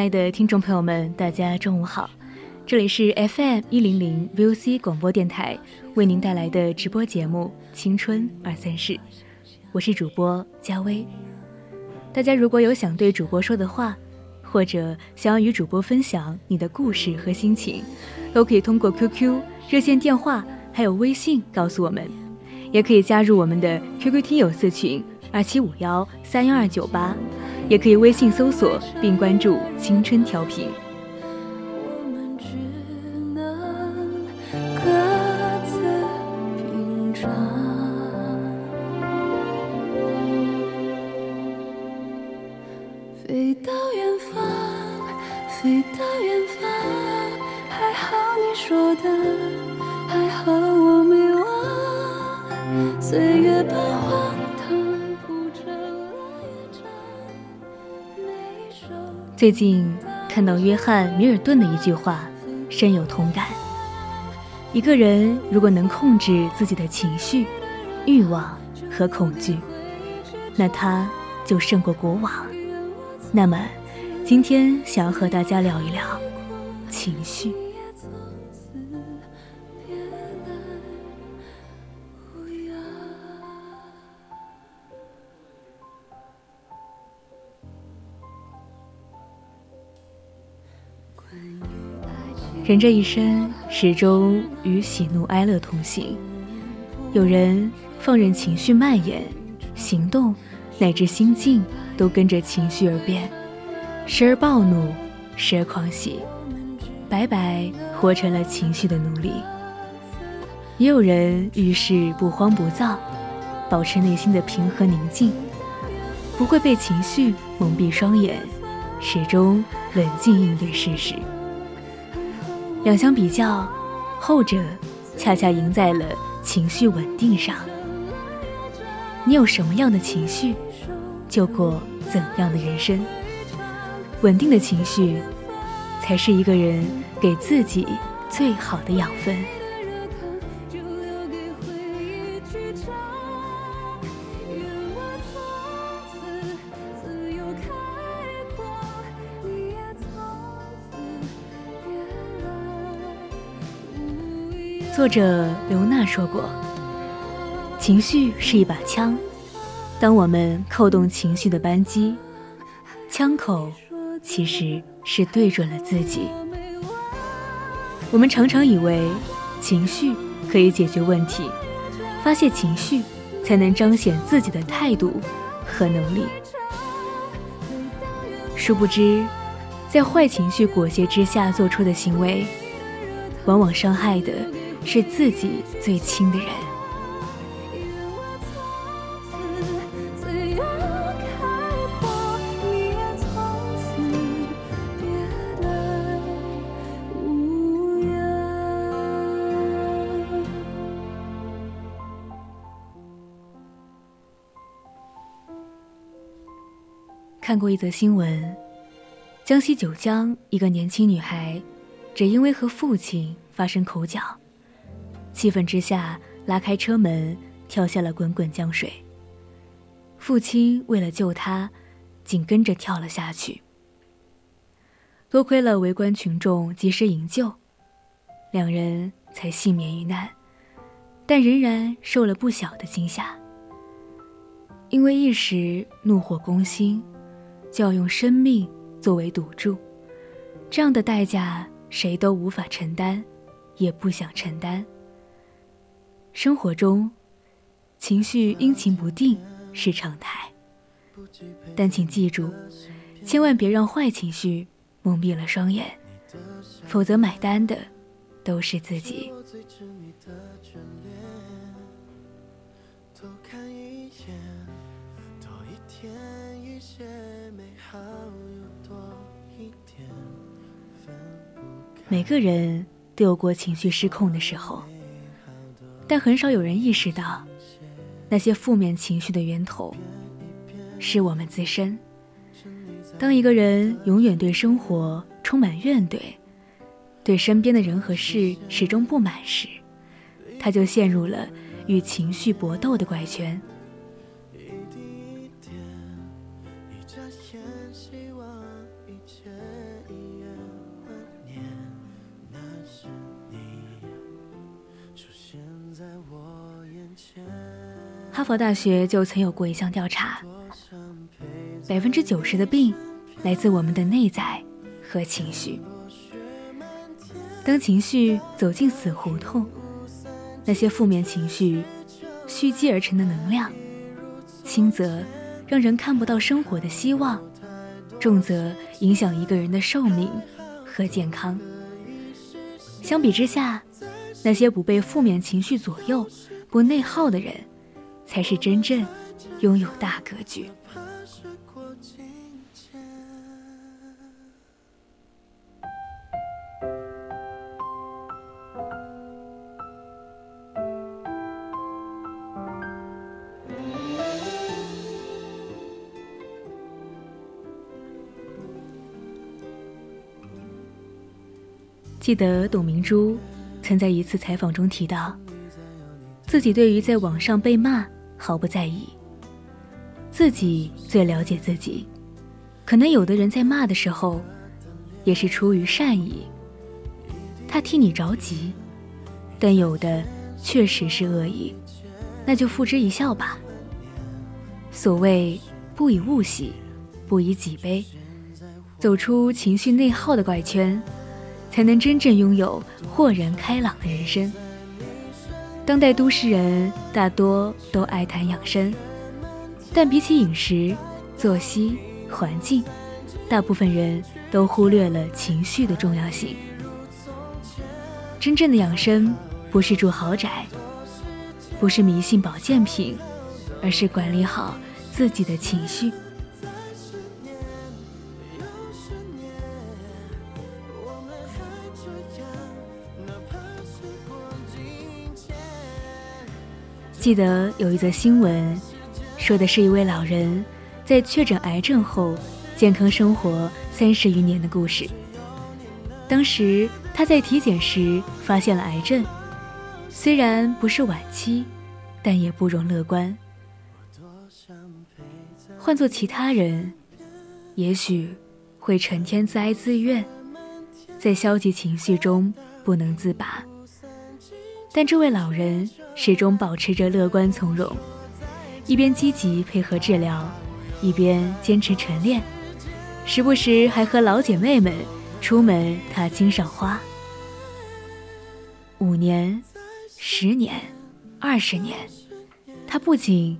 亲爱的听众朋友们，大家中午好，这里是 FM 一零零 VOC 广播电台为您带来的直播节目《青春二三事》，我是主播佳薇。大家如果有想对主播说的话，或者想要与主播分享你的故事和心情，都可以通过 QQ 热线电话还有微信告诉我们，也可以加入我们的 QQ 听友四群二七五幺三幺二九八。也可以微信搜索并关注“青春调频”。最近看到约翰·米尔顿的一句话，深有同感。一个人如果能控制自己的情绪、欲望和恐惧，那他就胜过国王。那么，今天想要和大家聊一聊情绪。人这一生始终与喜怒哀乐同行，有人放任情绪蔓延，行动乃至心境都跟着情绪而变，时而暴怒，时而狂喜，白白活成了情绪的奴隶。也有人遇事不慌不躁，保持内心的平和宁静，不会被情绪蒙蔽双眼，始终冷静应对事实。两相比较，后者恰恰赢在了情绪稳定上。你有什么样的情绪，就过怎样的人生。稳定的情绪，才是一个人给自己最好的养分。作者刘娜说过：“情绪是一把枪，当我们扣动情绪的扳机，枪口其实是对准了自己。我们常常以为情绪可以解决问题，发泄情绪才能彰显自己的态度和能力。殊不知，在坏情绪裹挟之下做出的行为，往往伤害的。”是自己最亲的人。看过一则新闻，江西九江一个年轻女孩，只因为和父亲发生口角。气愤之下，拉开车门，跳下了滚滚江水。父亲为了救他，紧跟着跳了下去。多亏了围观群众及时营救，两人才幸免于难，但仍然受了不小的惊吓。因为一时怒火攻心，就要用生命作为赌注，这样的代价谁都无法承担，也不想承担。生活中，情绪阴晴不定。是常态，但请记住，千万别让坏情绪蒙蔽了双眼，否则买单的都是自己。每个人都有过情绪失控的时候，但很少有人意识到。那些负面情绪的源头，是我们自身。当一个人永远对生活充满怨怼，对身边的人和事始终不满时，他就陷入了与情绪搏斗的怪圈。哈佛大学就曾有过一项调查，百分之九十的病来自我们的内在和情绪。当情绪走进死胡同，那些负面情绪蓄积而成的能量，轻则让人看不到生活的希望，重则影响一个人的寿命和健康。相比之下，那些不被负面情绪左右、不内耗的人。才是真正拥有大格局。记得董明珠曾在一次采访中提到，自己对于在网上被骂。毫不在意，自己最了解自己。可能有的人在骂的时候，也是出于善意，他替你着急；但有的确实是恶意，那就付之一笑吧。所谓不以物喜，不以己悲，走出情绪内耗的怪圈，才能真正拥有豁然开朗的人生。当代都市人大多都爱谈养生，但比起饮食、作息、环境，大部分人都忽略了情绪的重要性。真正的养生不是住豪宅，不是迷信保健品，而是管理好自己的情绪。记得有一则新闻，说的是一位老人在确诊癌症后健康生活三十余年的故事。当时他在体检时发现了癌症，虽然不是晚期，但也不容乐观。换做其他人，也许会成天自哀自怨，在消极情绪中不能自拔。但这位老人始终保持着乐观从容，一边积极配合治疗，一边坚持晨练，时不时还和老姐妹们出门踏青赏花。五年、十年、二十年，他不仅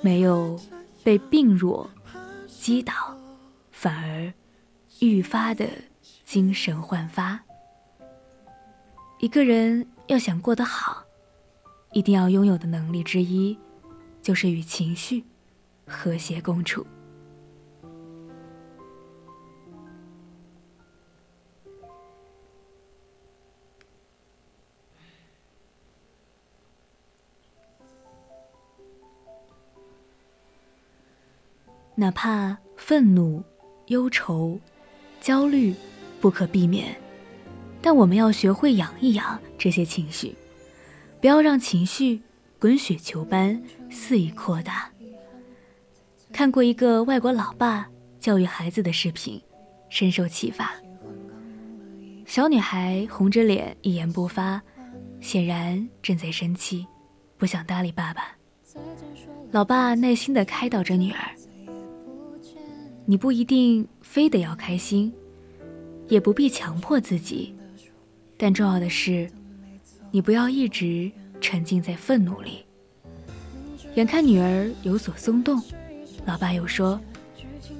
没有被病弱击倒，反而愈发的精神焕发。一个人。要想过得好，一定要拥有的能力之一，就是与情绪和谐共处。哪怕愤怒、忧愁、焦虑不可避免。但我们要学会养一养这些情绪，不要让情绪滚雪球般肆意扩大。看过一个外国老爸教育孩子的视频，深受启发。小女孩红着脸，一言不发，显然正在生气，不想搭理爸爸。老爸耐心地开导着女儿：“你不一定非得要开心，也不必强迫自己，但重要的是，你不要一直沉浸在愤怒里。”眼看女儿有所松动，老爸又说：“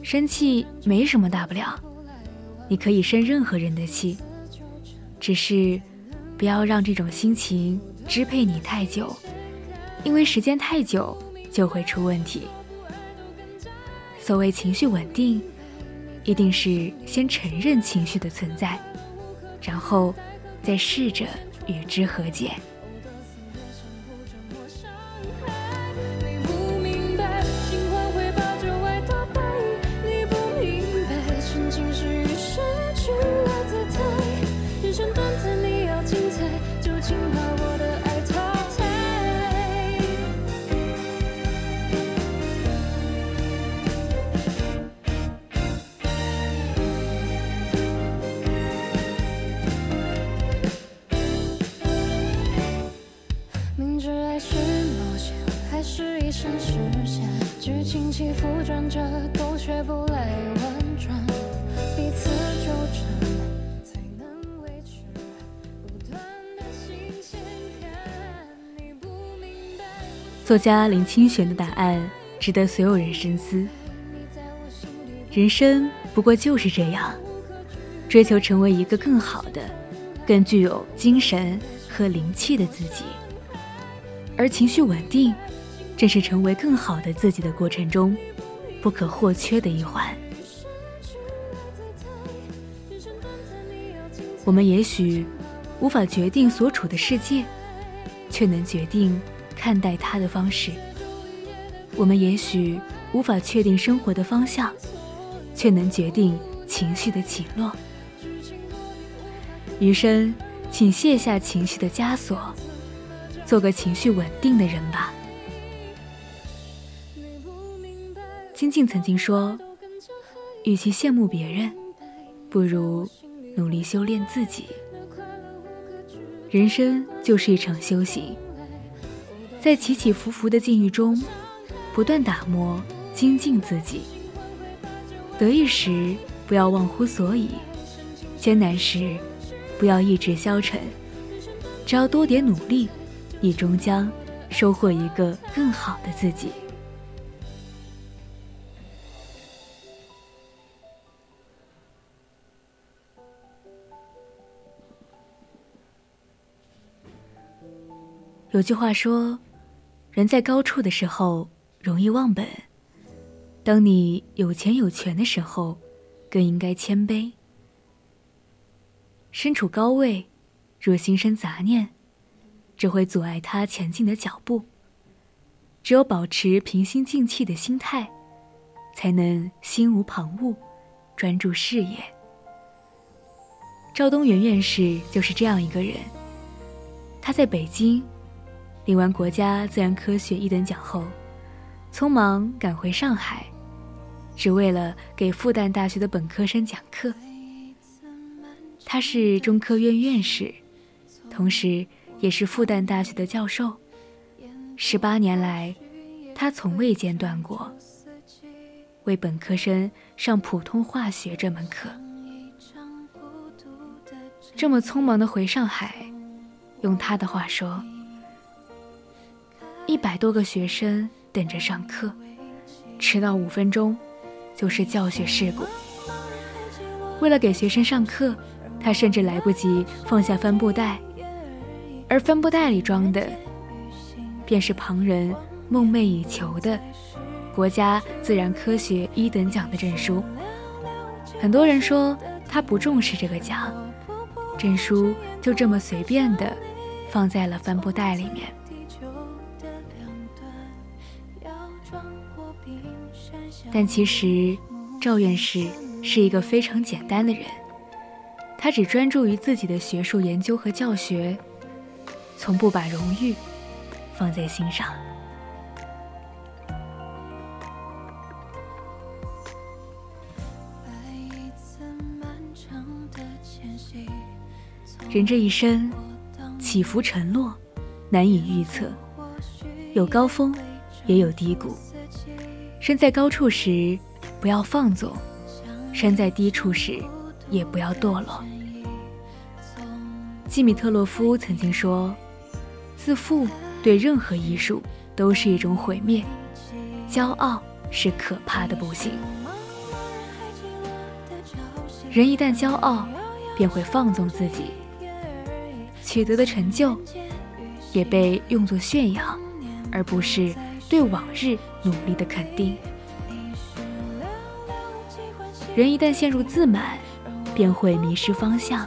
生气没什么大不了，你可以生任何人的气，只是不要让这种心情支配你太久，因为时间太久。”就会出问题。所谓情绪稳定，一定是先承认情绪的存在，然后再试着与之和解。现实线，剧情起伏转折，狗血不泪婉转，彼此纠缠作家林清玄的答案值得所有人深思。人生不过就是这样，追求成为一个更好的、更具有精神和灵气的自己，而情绪稳定，正是成为更好的自己的过程中不可或缺的一环。我们也许无法决定所处的世界，却能决定。看待他的方式，我们也许无法确定生活的方向，却能决定情绪的起落。余生，请卸下情绪的枷锁，做个情绪稳定的人吧。金靖曾经说：“与其羡慕别人，不如努力修炼自己。人生就是一场修行。”在起起伏伏的境遇中，不断打磨精进自己。得意时不要忘乎所以，艰难时不要意志消沉。只要多点努力，你终将收获一个更好的自己。有句话说。人在高处的时候容易忘本，当你有钱有权的时候，更应该谦卑。身处高位，若心生杂念，只会阻碍他前进的脚步。只有保持平心静气的心态，才能心无旁骛，专注事业。赵东元院士就是这样一个人，他在北京。领完国家自然科学一等奖后，匆忙赶回上海，只为了给复旦大学的本科生讲课。他是中科院院士，同时也是复旦大学的教授。十八年来，他从未间断过为本科生上普通化学这门课。这么匆忙的回上海，用他的话说。一百多个学生等着上课，迟到五分钟就是教学事故。为了给学生上课，他甚至来不及放下帆布袋，而帆布袋里装的，便是旁人梦寐以求的国家自然科学一等奖的证书。很多人说他不重视这个奖，证书就这么随便的放在了帆布袋里面。但其实，赵院士是一个非常简单的人，他只专注于自己的学术研究和教学，从不把荣誉放在心上。人这一生，起伏沉落，难以预测，有高峰，也有低谷。身在高处时，不要放纵；身在低处时，也不要堕落。基米特洛夫曾经说：“自负对任何艺术都是一种毁灭，骄傲是可怕的不幸。人一旦骄傲，便会放纵自己。”取得的成就，也被用作炫耀，而不是对往日努力的肯定。人一旦陷入自满，便会迷失方向，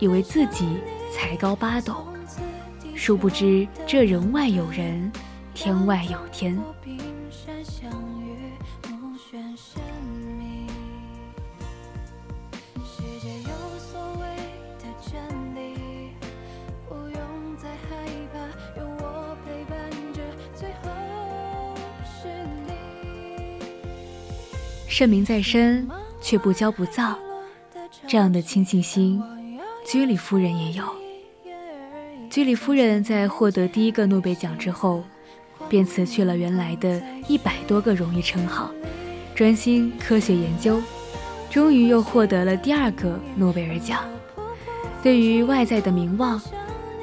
以为自己才高八斗，殊不知这人外有人，天外有天。盛名在身，却不骄不躁，这样的亲近心，居里夫人也有。居里夫人在获得第一个诺贝尔奖之后，便辞去了原来的一百多个荣誉称号，专心科学研究，终于又获得了第二个诺贝尔奖。对于外在的名望，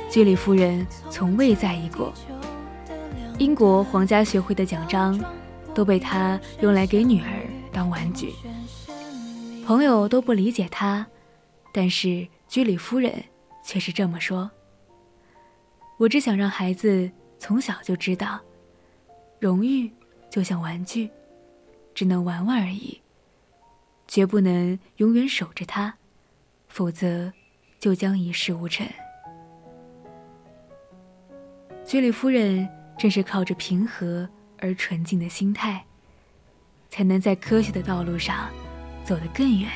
居里夫人从未在意过。英国皇家学会的奖章，都被她用来给女儿。当玩具，朋友都不理解他，但是居里夫人却是这么说：“我只想让孩子从小就知道，荣誉就像玩具，只能玩玩而已，绝不能永远守着它，否则就将一事无成。”居里夫人正是靠着平和而纯净的心态。才能在科学的道路上走得更远。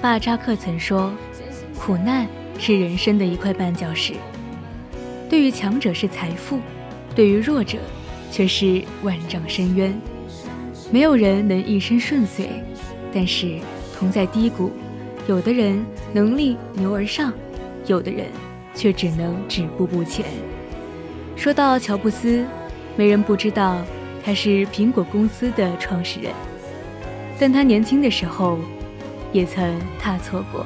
巴扎克曾说：“苦难是人生的一块绊脚石，对于强者是财富，对于弱者却是万丈深渊。”没有人能一生顺遂，但是同在低谷，有的人能力牛而上，有的人却只能止步不前。说到乔布斯，没人不知道他是苹果公司的创始人，但他年轻的时候也曾踏错过。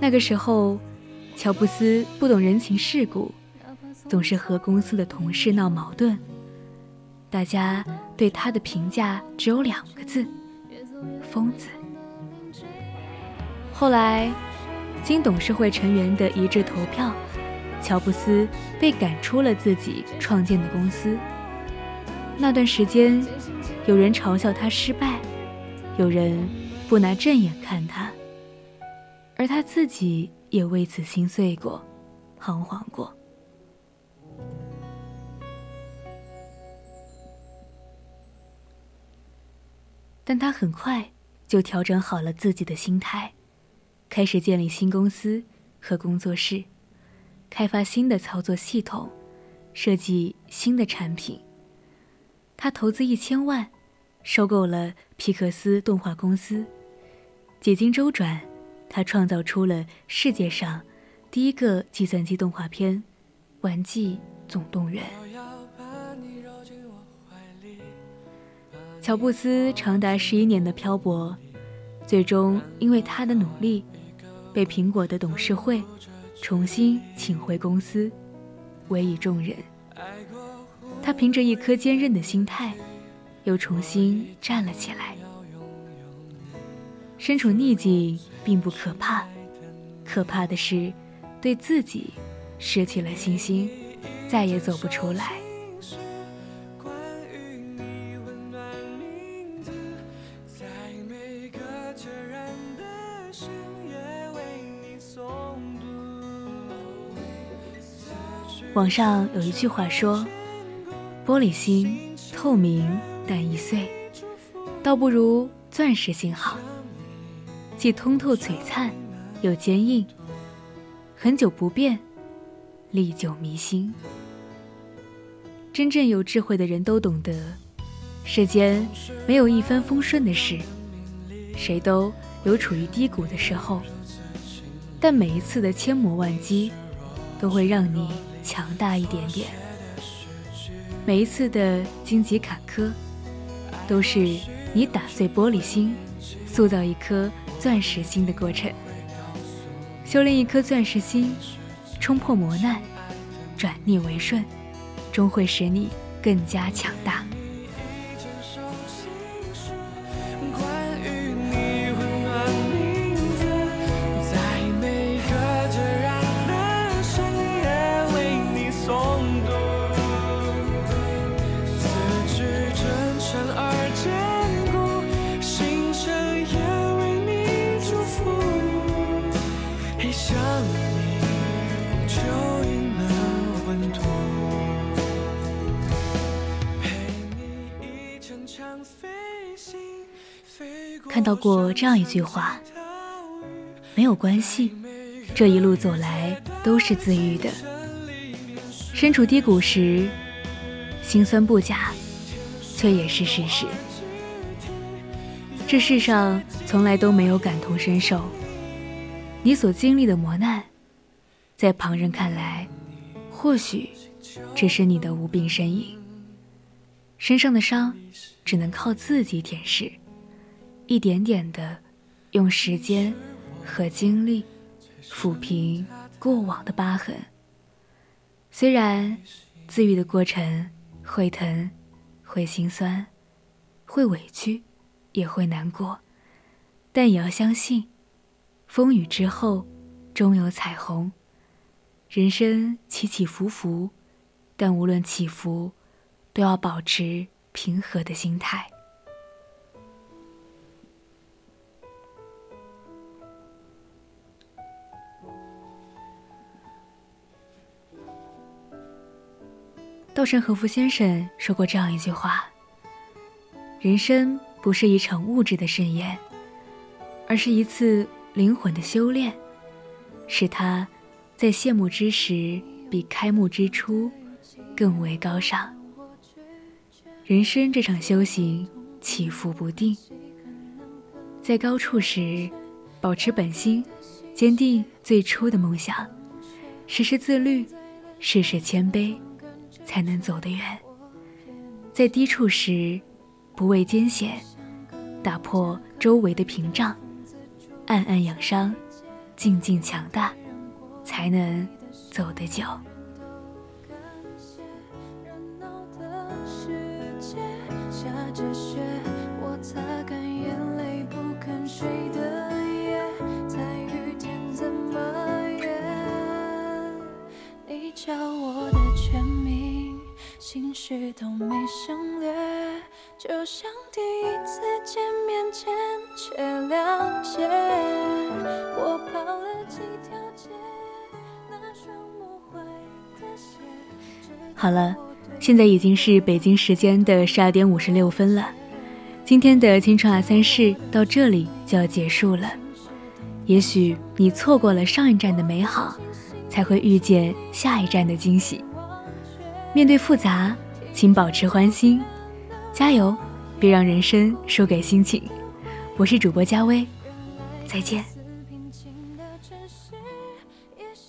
那个时候，乔布斯不懂人情世故，总是和公司的同事闹矛盾。大家对他的评价只有两个字：疯子。后来，经董事会成员的一致投票，乔布斯被赶出了自己创建的公司。那段时间，有人嘲笑他失败，有人不拿正眼看他，而他自己也为此心碎过，彷徨过。但他很快就调整好了自己的心态，开始建立新公司和工作室，开发新的操作系统，设计新的产品。他投资一千万，收购了皮克斯动画公司。几经周转，他创造出了世界上第一个计算机动画片《玩具总动员》。乔布斯长达十一年的漂泊，最终因为他的努力，被苹果的董事会重新请回公司，委以重任。他凭着一颗坚韧的心态，又重新站了起来。身处逆境并不可怕，可怕的是对自己失去了信心，再也走不出来。网上有一句话说：“玻璃心透明但易碎，倒不如钻石心好，既通透璀璨，又坚硬，很久不变，历久弥新。”真正有智慧的人都懂得，世间没有一帆风顺的事，谁都有处于低谷的时候，但每一次的千磨万击，都会让你。强大一点点。每一次的荆棘坎坷，都是你打碎玻璃心，塑造一颗钻石心的过程。修炼一颗钻石心，冲破磨难，转逆为顺，终会使你更加强大。看到过这样一句话：“没有关系，这一路走来都是自愈的。身处低谷时，心酸不假，却也是事实。这世上从来都没有感同身受，你所经历的磨难，在旁人看来，或许只是你的无病呻吟。身上的伤，只能靠自己舔舐。”一点点的，用时间和精力抚平过往的疤痕。虽然自愈的过程会疼，会心酸，会委屈，也会难过，但也要相信，风雨之后终有彩虹。人生起起伏伏，但无论起伏，都要保持平和的心态。稻盛和夫先生说过这样一句话：“人生不是一场物质的盛宴，而是一次灵魂的修炼，使他在谢幕之时比开幕之初更为高尚。人生这场修行，起伏不定。在高处时，保持本心，坚定最初的梦想，时时自律，事事谦卑，才能走得远。在低处时，不畏艰险，打破周围的屏障，暗暗养伤，静静强大，才能走得久。都没省略，就像第一次见面前却了解。我跑了几条街，那双无悔的鞋。好了，现在已经是北京时间的十二点五十六分了。今天的青春二三事到这里就要结束了。也许你错过了上一站的美好。才会遇见下一站的惊喜。面对复杂，请保持欢心，加油，别让人生输给心情。我是主播佳薇，再见。